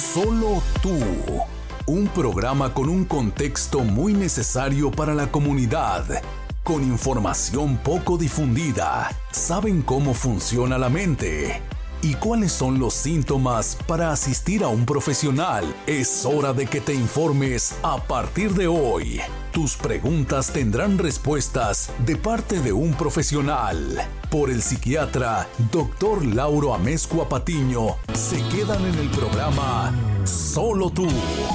Solo tú. Un programa con un contexto muy necesario para la comunidad, con información poco difundida. Saben cómo funciona la mente y cuáles son los síntomas para asistir a un profesional. Es hora de que te informes a partir de hoy. Tus preguntas tendrán respuestas de parte de un profesional. Por el psiquiatra Dr. Lauro Amezcua Patiño, se quedan en el programa Solo tú,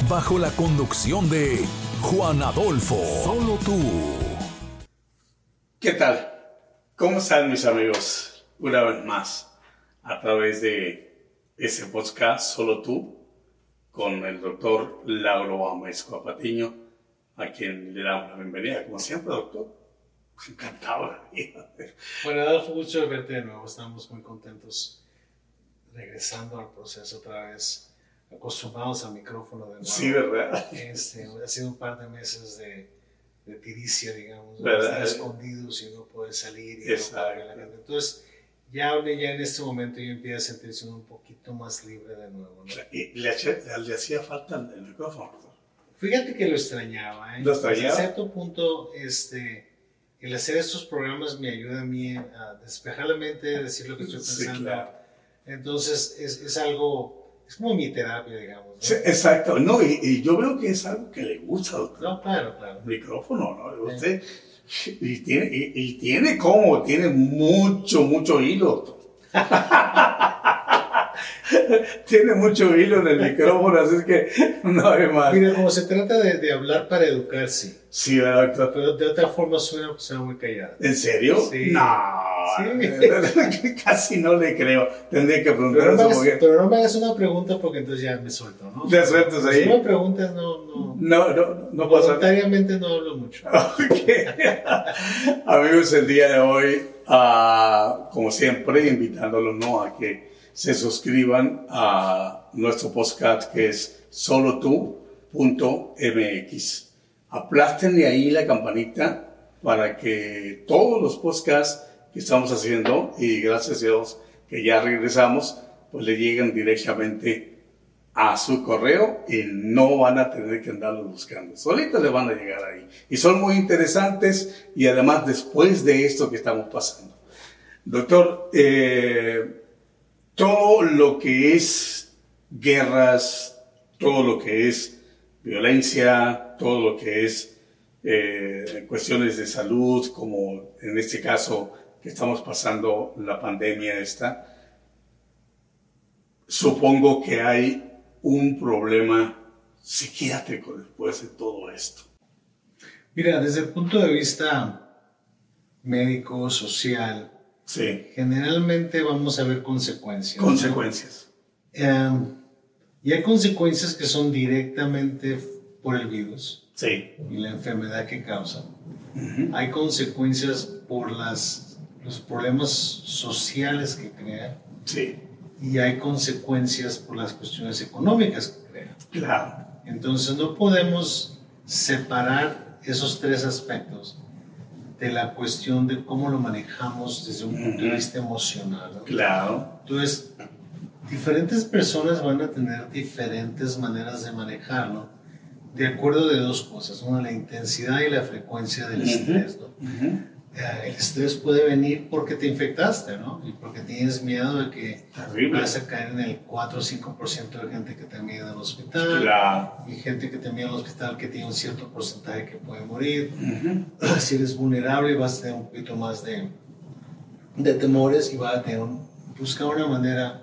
bajo la conducción de Juan Adolfo. Solo tú. ¿Qué tal? ¿Cómo están mis amigos? Una vez más, a través de ese podcast Solo tú, con el doctor Lauro Amezcua Patiño, a quien le damos la bienvenida, como siempre, doctor. Encantado. Bueno, Adolfo, gusto de verte de nuevo. Estamos muy contentos regresando al proceso otra vez, acostumbrados al micrófono de nuevo. Sí, ¿verdad? Este, ha sido un par de meses de, de tiricia, digamos, ¿Verdad? estar escondidos y no poder salir. Y no Exacto. la gente. Entonces, ya, ya en este momento yo empiezo a sentirse un poquito más libre de nuevo. ¿no? Y le, hacía- le hacía falta el, el micrófono. Fíjate que lo extrañaba, ¿eh? ¿Lo extrañaba? Hasta cierto punto, este, el hacer estos programas me ayuda a mí a despejar la mente, decir lo que estoy Sí, pensando. claro. Entonces, es, es algo, es como mi terapia, digamos. ¿no? Sí, exacto. No, y, y yo veo que es algo que le gusta, doctor. No, claro, claro. El micrófono, ¿no? Usted, y tiene, y, y tiene como, tiene mucho, mucho hilo. doctor. tiene mucho hilo en el micrófono, así es que no hay más. Mira, como se trata de, de hablar para educar, sí. Sí, ¿verdad, doctor? Pero de otra forma suena, suena muy callada. ¿En serio? Sí. No. Sí. Casi no le creo. Tendría que preguntar Pero no, pero no me hagas una pregunta porque entonces ya me suelto, ¿no? Te sueltas ahí. Si me preguntas, no, no. No, no, no pasa nada. Voluntariamente no hablo mucho. Ok. Amigos, el día de hoy, ah, como siempre, invitándolos ¿no? a que se suscriban a nuestro podcast que es solotu.mx. Aplástenle ahí la campanita para que todos los podcasts que estamos haciendo, y gracias a Dios que ya regresamos, pues le lleguen directamente a su correo y no van a tener que andarlos buscando. Solitos le van a llegar ahí. Y son muy interesantes y además después de esto que estamos pasando. Doctor, eh, todo lo que es guerras, todo lo que es violencia, todo lo que es eh, cuestiones de salud, como en este caso que estamos pasando la pandemia esta, supongo que hay un problema psiquiátrico después de todo esto. Mira, desde el punto de vista médico, social, Sí, generalmente vamos a ver consecuencias. ¿no? consecuencias. Eh, y hay consecuencias que son directamente por el virus Sí, y la enfermedad que causa. Hay consecuencias por las, los problemas sociales que crea sí, y hay consecuencias por las cuestiones económicas que crea. claro. Entonces no podemos separar esos tres aspectos de la cuestión de cómo lo manejamos desde un punto de vista emocional. ¿no? Claro, Entonces, diferentes personas van a tener diferentes maneras de manejarlo de acuerdo de dos cosas, una la intensidad y la frecuencia del Ujú. estrés. ¿no? Ujú. Eh, El estrés puede venir porque te infectaste, ¿no? Y porque tienes miedo de que terrible. vas a caer en el 4 o 5% de gente que te mide al hospital. Claro. Y gente que te mide al hospital que tiene un cierto porcentaje que puede morir. Ujú. Si eres vulnerable vas a tener un poquito más de, de temores y vas a tener un- buscar una manera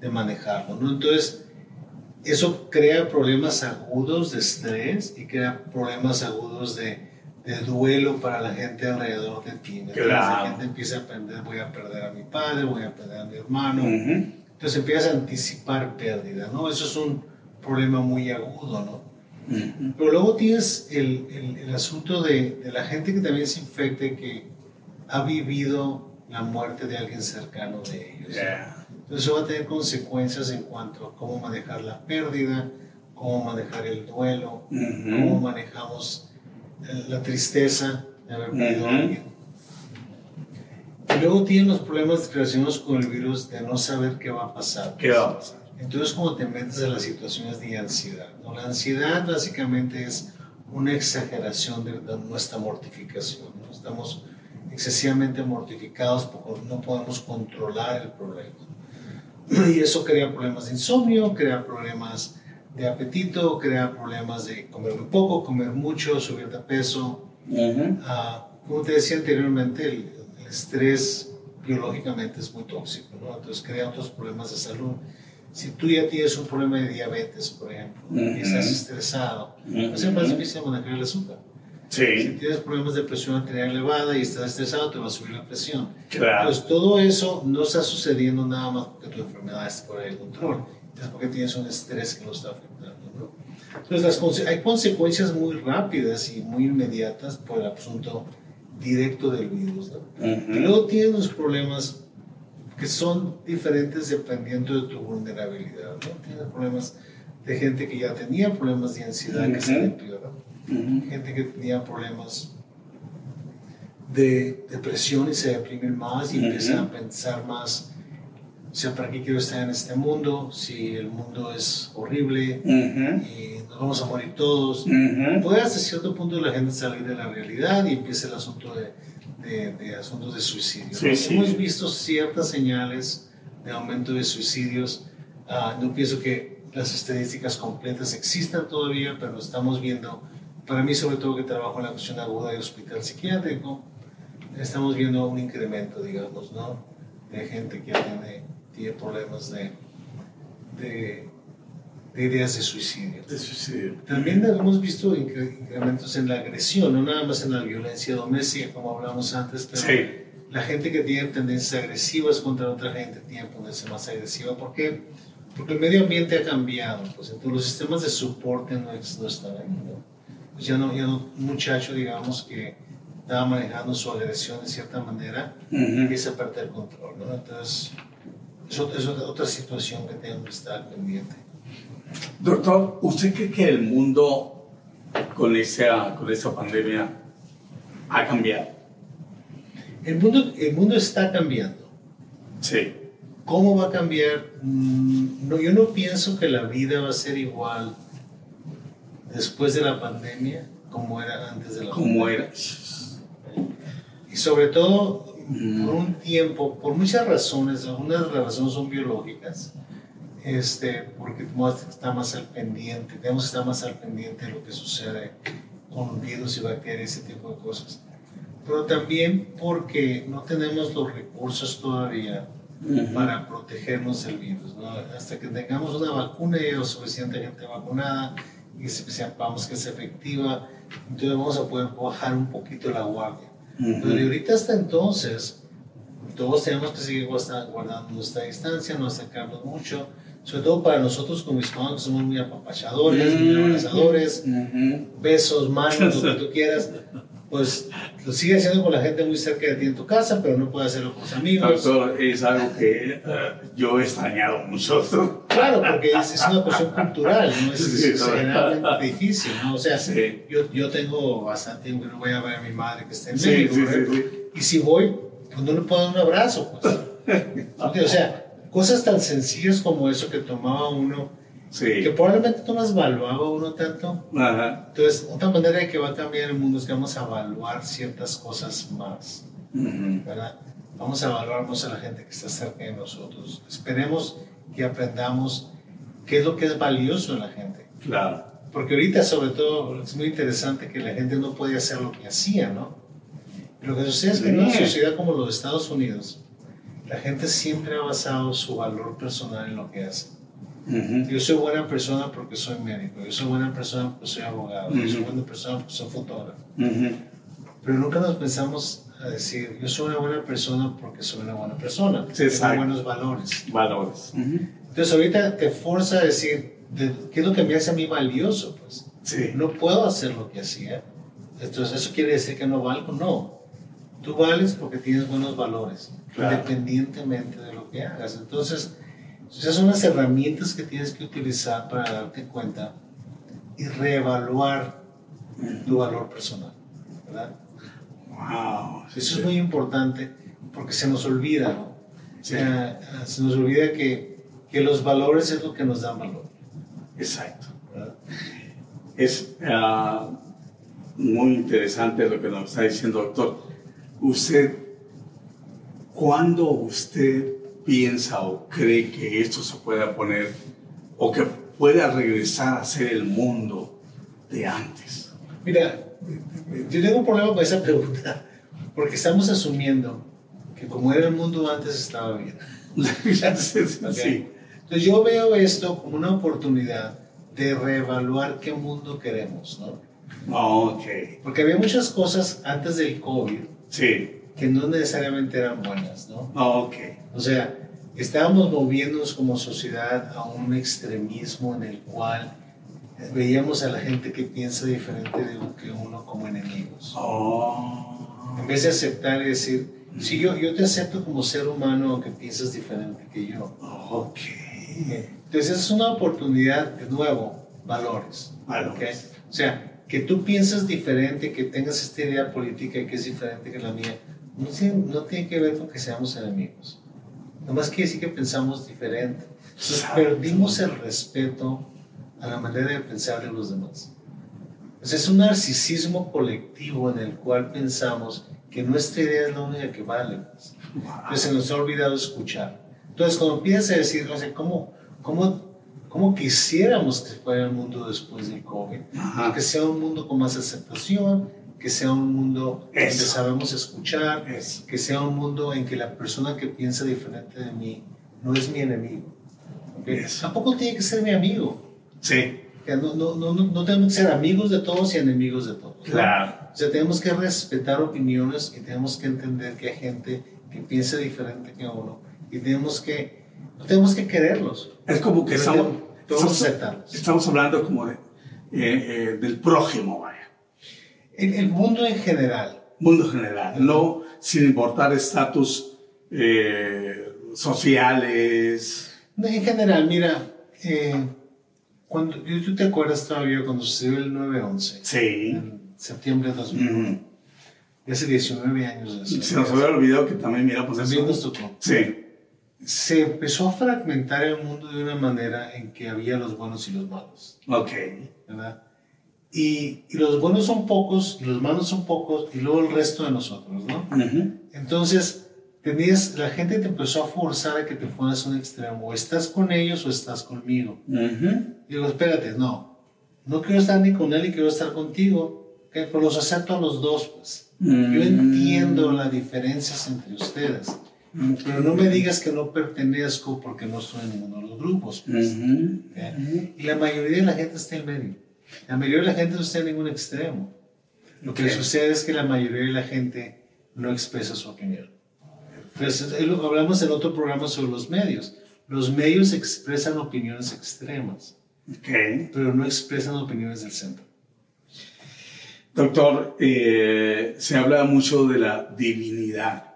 de manejarlo, ¿no? Entonces, eso crea problemas agudos de estrés y crea problemas agudos de, de duelo para la gente alrededor de ti. Claro. La gente empieza a aprender, voy a perder a mi padre, voy a perder a mi hermano. Ujú. Entonces empiezas a anticipar pérdida, ¿no? Eso es un problema muy agudo, ¿no? Ujú. Pero luego tienes el, el- el asunto de, de la gente que también se infecte, que ha vivido la muerte de alguien cercano de ellos. Yeah. Entonces eso va a tener consecuencias en cuanto a cómo manejar la pérdida, cómo manejar el duelo, cómo Ujú. manejamos eh, la tristeza de haber perdido a alguien. Y luego tienen los problemas relacionados con el virus de no saber qué va a pasar. ¿Qué va a pasar? Entonces, como te metes en las situaciones de ansiedad, ¿no? La ansiedad básicamente es una exageración de, nuestra mortificación, ¿no? Estamos excesivamente mortificados porque no podemos controlar el problema. Y eso crea problemas de insomnio, crea problemas de apetito, crea problemas de comer muy poco, comer mucho, subir de peso. Ah, como te decía anteriormente, el, estrés biológicamente es muy tóxico, ¿no? entonces crea otros problemas de salud. Si tú ya tienes un problema de diabetes, por ejemplo, y estás estresado, a ser más difícil manejar el azúcar. Sí. Si tienes problemas de presión arterial elevada y estás estresado, te va a subir la presión. Claro. Entonces, todo eso no está sucediendo nada más porque tu enfermedad está fuera de control, es porque tienes un estrés que lo está afectando. ¿no? Entonces, las hay consecuencias muy rápidas y muy inmediatas por el asunto directo del virus. ¿no? Y luego tienes los problemas que son diferentes dependiendo de tu vulnerabilidad. ¿no? Tienes problemas de gente que ya tenía problemas de ansiedad que se empeoran, gente que tenía problemas de depresión y se deprimen más y empiezan a pensar más o sea, ¿para qué quiero estar en este mundo? Si el mundo es horrible y nos vamos a morir todos. Puede hasta cierto punto la gente salir de la realidad y empieza el asunto de, de, asuntos de suicidio. Hemos visto ciertas señales de aumento de suicidios. Ah, no pienso que las estadísticas completas existan todavía, pero estamos viendo, para mí sobre todo que trabajo en la cuestión aguda de hospital psiquiátrico, estamos viendo un incremento, digamos, ¿no? de gente que tiene tiene problemas de, de, ideas de suicidio. De suicidio. También hemos visto incrementos en la agresión, no nada más en la violencia doméstica, como hablamos antes, pero la gente que tiene tendencias agresivas contra otra gente tiene ponerse más agresiva. ¿Por qué? Porque el medio ambiente ha cambiado, pues entonces los sistemas de soporte no, están ahí. ¿no? Pues ya no, ya no, un muchacho, digamos, que estaba manejando su agresión de cierta manera, empieza a perder control. ¿no? Entonces, es otra, situación que tenemos que estar pendiente. Doctor, ¿usted cree que el mundo con esa, con esa pandemia ha cambiado? El mundo, el mundo está cambiando. Sí. ¿Cómo va a cambiar? Mm, no, yo no pienso que la vida va a ser igual después de la pandemia como era antes de la pandemia. Como era. Y sobre todo, por un tiempo, por muchas razones, algunas de las razones son biológicas, este, porque tenemos que estar más al pendiente, tenemos que estar más al pendiente de lo que sucede con virus y bacterias, ese tipo de cosas. Pero también porque no tenemos los recursos todavía para protegernos del virus. ¿no? Hasta que tengamos una vacuna y haya suficiente gente vacunada y sepamos que es efectiva, entonces vamos a poder bajar un poquito la guardia. Pero de ahorita hasta entonces, todos tenemos que seguir guardando nuestra distancia, no acercarnos mucho, sobre todo para nosotros como hispanos que somos muy apapachadores, muy abrazadores, besos, manos, lo que tú quieras pues lo sigue haciendo con la gente muy cerca de ti en tu casa, pero no puede hacerlo con sus amigos. Doctor, es algo que eh, yo he extrañado mucho. Claro, porque es, una cuestión cultural, no es, generalmente difícil, ¿no? O sea, yo, yo tengo bastante no voy a ver a mi madre que está en México, y si voy, pues no le puedo dar un abrazo, pues. o sea, cosas tan sencillas como eso que tomaba uno que probablemente no las evaluaba uno tanto. Entonces, otra manera de que va a cambiar el mundo es que vamos a evaluar ciertas cosas más. ¿verdad? Vamos a evaluar más a la gente que está cerca de nosotros. Esperemos que aprendamos qué es lo que es valioso en la gente. Claro. Porque ahorita, sobre todo, es muy interesante que la gente no puede hacer lo que hacía, ¿no? Lo que sucede es que en una sociedad como los Estados Unidos, la gente siempre ha basado su valor personal en lo que hace. Yo soy buena persona porque soy médico, yo soy buena persona porque soy abogado, yo soy buena persona porque soy fotógrafo. Pero nunca nos pensamos a decir, yo soy una buena persona porque soy una buena persona, tengo buenos valores. Valores. Entonces ahorita te fuerza a decir, ¿qué es lo que me hace a mí valioso? Pues no puedo hacer lo que hacía. Entonces eso quiere decir que no valgo, no. Tú vales porque tienes buenos valores, independientemente de lo que hagas. Entonces, esas son las herramientas que tienes que utilizar para darte cuenta y reevaluar tu valor personal. ¿verdad? Wow, Eso es muy importante porque se nos olvida, ¿no? se nos olvida que, que los valores es lo que nos dan valor. Exacto. Es ah, muy interesante lo que nos está diciendo, doctor. Usted, ¿cuándo usted piensa o cree que esto se pueda poner o que pueda regresar a ser el mundo de antes? Mira, yo tengo un problema con esa pregunta, porque estamos asumiendo que como era el mundo antes estaba bien. sí. Entonces yo veo esto como una oportunidad de reevaluar qué mundo queremos, ¿no? Ok. Porque había muchas cosas antes del COVID sí. que no necesariamente eran buenas, ¿no? Ok. O sea, estábamos moviéndonos como sociedad a un extremismo en el cual veíamos a la gente que piensa diferente de que uno como enemigos. Oh. En vez de aceptar y decir, sí, yo, yo te acepto como ser humano aunque piensas diferente que yo. Ok. Entonces, es una oportunidad, de nuevo, valores. Valores. ¿okay? O sea, que tú piensas diferente, que tengas esta idea política que es diferente que la mía, no tiene, no tiene que ver con que seamos enemigos. Nomás quiere decir que pensamos diferente. Entonces, perdimos el respeto a la manera de pensar de los demás. Entonces, es un narcisismo colectivo en el cual pensamos que nuestra idea es la única que vale. Pues. Entonces, se nos ha olvidado escuchar. Entonces, cuando empiezas a decir, ¿cómo, cómo, cómo quisiéramos que fuera el mundo después del COVID? Que sea un mundo con más aceptación, que sea un mundo Eso. donde sabemos escuchar, Eso. que sea un mundo en que la persona que piensa diferente de mí no es mi enemigo. ¿okay? Tampoco tiene que ser mi amigo. Sí. Que no, no, no, no, tenemos que ser amigos de todos y enemigos de todos. Claro. O sea, tenemos que respetar opiniones y tenemos que entender que hay gente que piensa diferente que uno y tenemos que, no tenemos que quererlos. Es como que estamos, estamos, estamos hablando como de, eh, eh, del prójimo, vaya. El, el mundo en general, Mundo general, no sin importar estatus eh, sociales. en general, mira, eh, cuando, ¿tú te acuerdas todavía cuando sucedió el 9-11? Sí. En septiembre de 2000, Ujú. hace 19 años de eso. Se nos había olvidado que también miramos También nos eso. tocó. Sí. Se empezó a fragmentar el mundo de una manera en que había los buenos y los malos. Ok. ¿verdad? Y, y los buenos son pocos, y los malos son pocos, y luego el resto de nosotros, ¿no? Ujú. Entonces, tenías, la gente te empezó a forzar a que te fueras a un extremo, o estás con ellos o estás conmigo. Ujú. Y digo, espérate, no, no quiero estar ni con él y quiero estar contigo, ¿ok? pero los acepto a los dos, pues. Yo Mm. entiendo las diferencias entre ustedes, pero no me digas que no pertenezco porque no estoy en ninguno de los grupos. pues. ¿ok? Y la mayoría de la gente está en medio. La mayoría de la gente no está en ningún extremo. Lo que sucede es que la mayoría de la gente no expresa su opinión. Entonces, es lo que hablamos en otro programa sobre los medios. Los medios expresan opiniones extremas, pero no expresan opiniones del centro. Doctor, eh, se habla mucho de la divinidad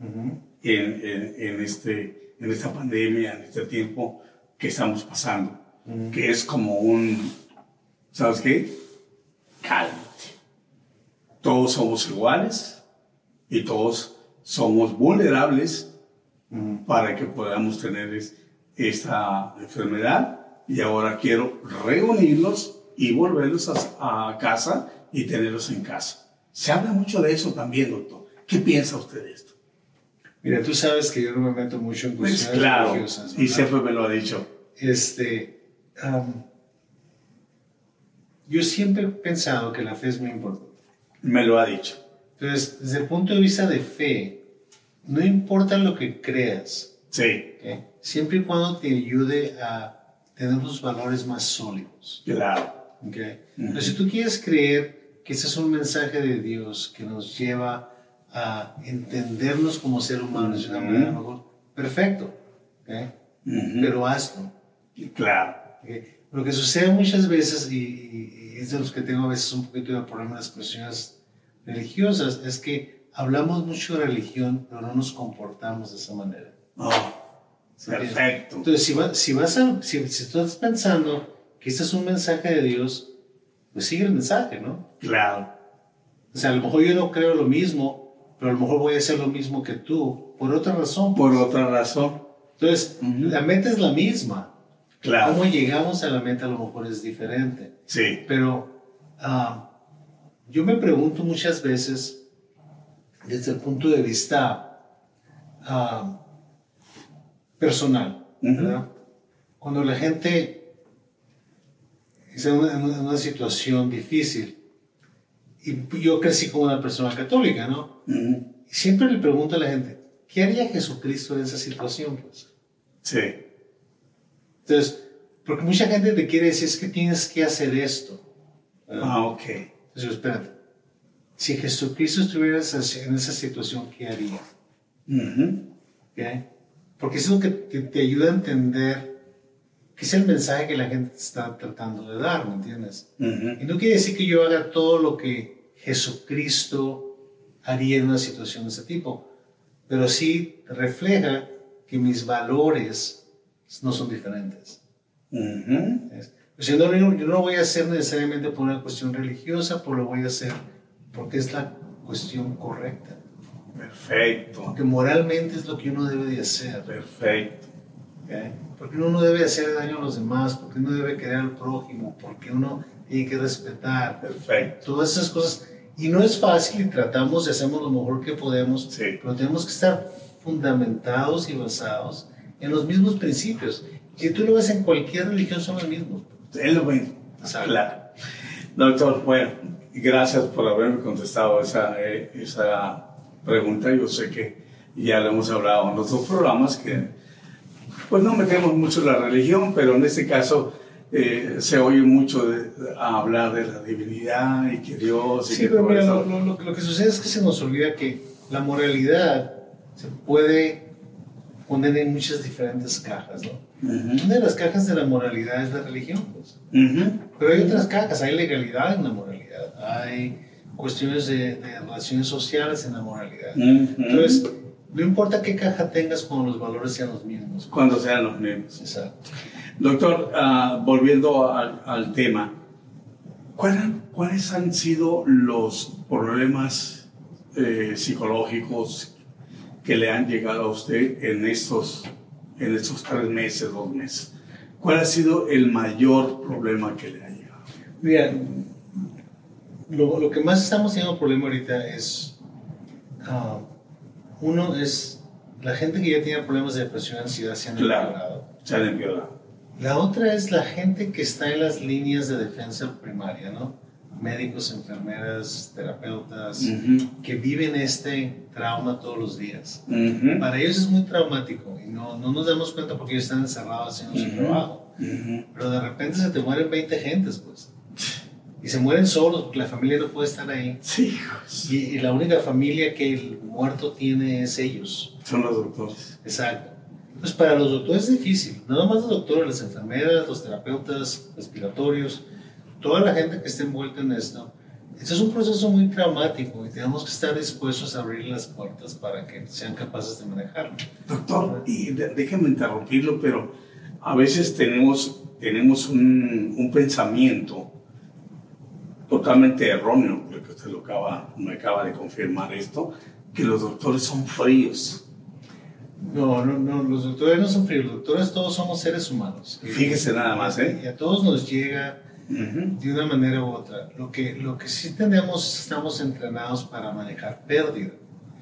Ujú. en, en- en este, en esta pandemia, en este tiempo que estamos pasando, que es como un, ¿sabes qué? Cálmate. Todos somos iguales y todos somos vulnerables para que podamos tener es- esta enfermedad y ahora quiero reunirlos y volverlos a, a casa y tenerlos en casa. Se habla mucho de eso también, doctor. ¿Qué piensa usted de esto? Mira, tú sabes que yo no me meto mucho en Pues cuestiones claro, religiosas. y ¿verdad? siempre me lo ha dicho. Este, am, yo siempre he pensado que la fe es muy importante. Me lo ha dicho. Entonces, desde el punto de vista de fe, no importa lo que creas, Sí, ¿ok? siempre y cuando te ayude a tener los valores más sólidos. claro. ¿ok? Pero si tú quieres creer que ese es un mensaje de Dios que nos lleva a entendernos como ser humanos de una manera mejor, perfecto, ¿ok? Ujú. pero hazlo. Claro. Lo que sucede muchas veces, y, es de los que tengo a veces un poquito de problema en las cuestiones religiosas, es que hablamos mucho de religión, pero no nos comportamos de esa manera. Oh, perfecto. Entonces, si, va- si, vas a, si, si estás pensando que este es un mensaje de Dios, pues sigue el mensaje, ¿no? Claro. O sea, a lo mejor yo no creo lo mismo, pero a lo mejor voy a hacer lo mismo que tú, por otra razón. Por otra razón. Entonces, la meta es la misma. Claro. Cómo llegamos a la meta a lo mejor es diferente. Sí. Pero ah, yo me pregunto muchas veces, desde el punto de vista ah, personal, ¿verdad? Cuando la gente está en una, en una situación difícil, y yo crecí como una persona católica, ¿no? Y siempre le pregunto a la gente, ¿qué haría Jesucristo en esa situación? Pues? Sí. Entonces, porque mucha gente te quiere decir, es que tienes que hacer esto. ¿verdad? Ah, ok. Entonces, espérate. Si Jesucristo estuviera en esa- situación, ¿qué haría? Ujú. ¿Ok? Porque es lo que te, te ayuda a entender qué es el mensaje que la gente te está tratando de dar, ¿me entiendes? Y no quiere decir que yo haga todo lo que Jesucristo haría en una situación de ese tipo, pero sí refleja que mis valores no son diferentes. ¿ves? O sea, no, yo no lo voy a hacer necesariamente por una cuestión religiosa, pero lo voy a hacer porque es la cuestión correcta. Perfecto. Porque moralmente es lo que uno debe de hacer. Perfecto. ¿ok? Porque uno no debe hacer daño a los demás, porque uno debe querer al prójimo, porque uno tiene que respetar. Perfecto. Todas esas cosas. Y no es fácil y tratamos y hacemos lo mejor que podemos, Sí. pero tenemos que estar fundamentados y basados en los mismos principios. Si tú lo ves en cualquier religión, son los mismos. Es lo mismo. Claro. Doctor, bueno, gracias por haberme contestado esa, eh, esa pregunta. Yo sé que ya lo hemos hablado en otros programas que pues no metemos mucho la religión, pero en este caso eh, se oye mucho de, a hablar de la divinidad y que Dios y Sí, que pero mira, lo, lo- lo que sucede es que se nos olvida que la moralidad se puede poner en muchas diferentes cajas, ¿no? Una de las cajas de la moralidad es la religión, pues. Pero hay otras cajas, hay legalidad en la moralidad, hay cuestiones de, de relaciones sociales en la moralidad. Ujú. Entonces, no importa qué caja tengas cuando los valores sean los mismos. cuando sean los mismos. Exacto. Doctor, ah, volviendo al, al tema, ¿cuál- ¿cuáles han sido los problemas eh, psicológicos que le han llegado a usted en estos, en estos tres meses, dos meses? ¿Cuál ha sido el mayor problema que le ha? Mira, lo, lo que más estamos teniendo problema ahorita es, ah, uno es la gente que ya tiene problemas de depresión y ansiedad se han Claro. empeorado. Se han empeorado. La otra es la gente que está en las líneas de defensa primaria, ¿no? Médicos, enfermeras, terapeutas, Ujú, que viven este trauma todos los días. ujú, Para ellos es muy traumático y no, no nos damos cuenta porque ellos están encerrados haciendo su Ujú. trabajo. ujú. Pero de repente se te mueren 20 gentes, pues. Y se mueren solos porque la familia no puede estar ahí. Sí, hijos. Y, y la única familia que el muerto tiene es ellos. Son los doctores. Exacto. Pues para los doctores es difícil. No nomás los doctores, las enfermeras, los terapeutas respiratorios, toda la gente que esté envuelta en esto. Este es un proceso muy traumático y tenemos que estar dispuestos a abrir las puertas para que sean capaces de manejarlo. Doctor, y déjeme interrumpirlo, pero a veces tenemos, tenemos un, un pensamiento totalmente erróneo, creo que usted lo acaba, me acaba de confirmar esto, que los doctores son fríos. No, no, no, los doctores no son fríos, los doctores todos somos seres humanos. Fíjese nada más, ¿eh? Y a todos nos llega Ujú. de una manera u otra. Lo que, lo que sí tenemos, estamos entrenados para manejar pérdida.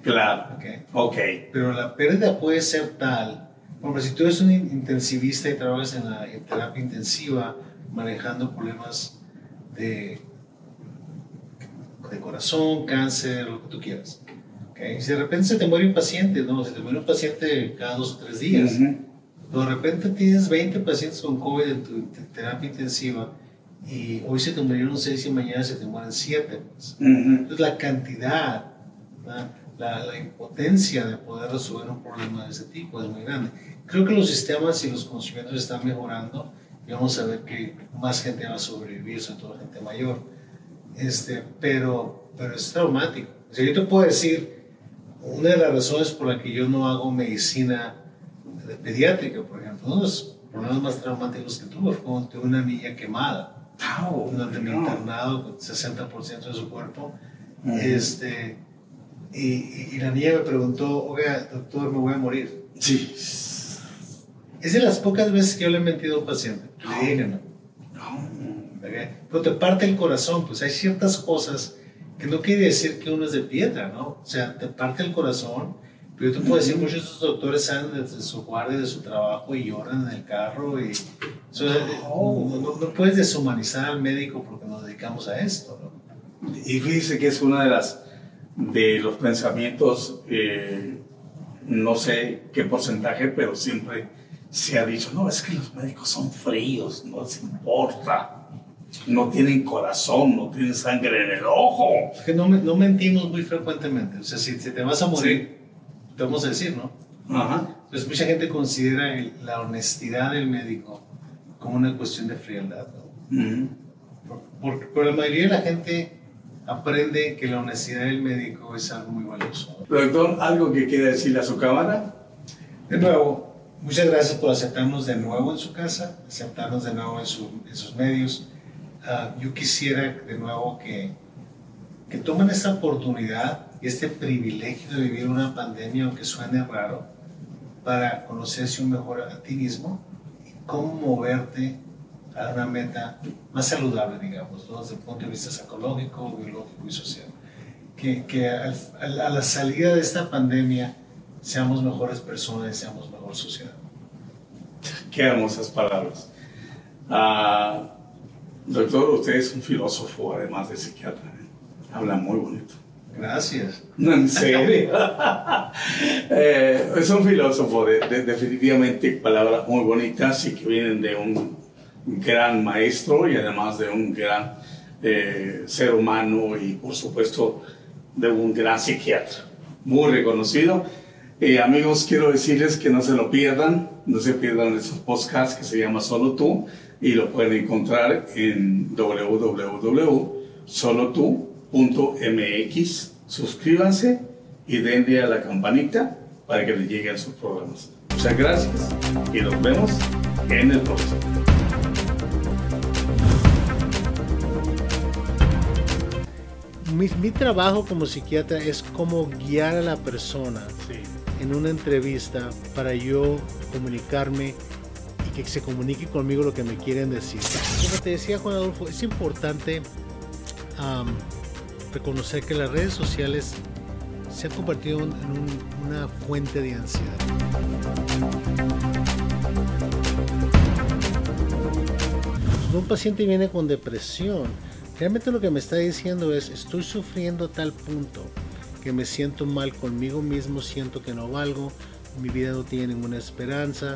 Claro, ¿ok? ok. Pero la pérdida puede ser tal, ejemplo, si tú eres un in- intensivista y trabajas en la en terapia intensiva manejando problemas de, de corazón, cáncer, lo que tú quieras. ¿ok? Si de repente se te muere un paciente, no, se te muere un paciente cada dos o tres días. Ujú. Pero de repente tienes 20 pacientes con COVID en tu te- terapia intensiva y hoy se te murieron 6 y mañana se te mueren 7. Pues. Ujú. Entonces la cantidad, ¿verdad? la, la impotencia de poder resolver un problema de ese tipo es muy grande. Creo que los sistemas y los conocimientos están mejorando y vamos a ver que más gente va a sobrevivir, sobre todo la gente mayor. Este, pero, pero es traumático. O sea, yo te puedo decir, una de las razones por la que yo no hago medicina pediátrica, por ejemplo, uno de los problemas más traumáticos que tuve fue cuando tuve una niña quemada Oh, durante mi no. internado con 60% de su cuerpo. Este, y, y- y la niña me preguntó, oiga, doctor, me voy a morir. Sí. Es de las pocas veces que yo le he mentido a un paciente. Le dije no. Pero te parte el corazón, pues hay ciertas cosas que no quiere decir que uno es de piedra, ¿no? O sea, te parte el corazón. Pero yo te puedo decir, muchos de esos doctores salen desde su guardia, de su trabajo y lloran en el carro. Y, no, puedes deshumanizar al médico porque nos dedicamos a esto, ¿no? Y fíjese que es una de las de los pensamientos, eh, no sé qué porcentaje, pero siempre se ha dicho, no, es que los médicos son fríos, no les importa no tienen corazón, no tienen sangre en el ojo. Es que no, no mentimos muy frecuentemente. O sea, si, te vas a morir, te vamos a decir, ¿no? Ajá. Pues mucha gente considera la honestidad del médico como una cuestión de frialdad. ¿no? por, la mayoría de la gente aprende que la honestidad del médico es algo muy valioso. Doctor, ¿algo que quiera decirle a su cámara? De nuevo, muchas gracias por aceptarnos de nuevo en su casa, aceptarnos de nuevo en, en sus medios. Ah, yo quisiera de nuevo que, que tomen esta oportunidad y este privilegio de vivir una pandemia, aunque suene raro, para conocerse un mejor a ti mismo y cómo moverte a una meta más saludable, digamos, desde el punto de vista psicológico, biológico y social. Que, que a, la salida de esta pandemia seamos mejores personas y seamos mejor sociedad. Qué hermosas palabras. Uh, Doctor, usted es un filósofo, además de psiquiatra. ¿eh? Habla muy bonito. Gracias. No, en serio. Eh, es un filósofo, de, definitivamente palabras muy bonitas y que vienen de un gran maestro y además de un gran eh, ser humano y por supuesto de un gran psiquiatra. Muy reconocido. amigos, quiero decirles que no se lo pierdan, no se pierdan esos podcasts que se llama Solo Tú y lo pueden encontrar en www.solotu.mx. Suscríbanse y denle a la campanita para que les lleguen sus programas. Muchas gracias y nos vemos en el próximo. Mi, mi, trabajo como psiquiatra es como guiar a la persona en una entrevista para yo comunicarme que se comunique conmigo lo que me quieren decir. Como te decía Juan Adolfo, es importante reconocer que las redes sociales se han convertido en una fuente de ansiedad. Cuando un paciente viene con depresión, realmente lo que me está diciendo es, estoy sufriendo a tal punto que me siento mal conmigo mismo, siento que no valgo, mi vida no tiene ninguna esperanza,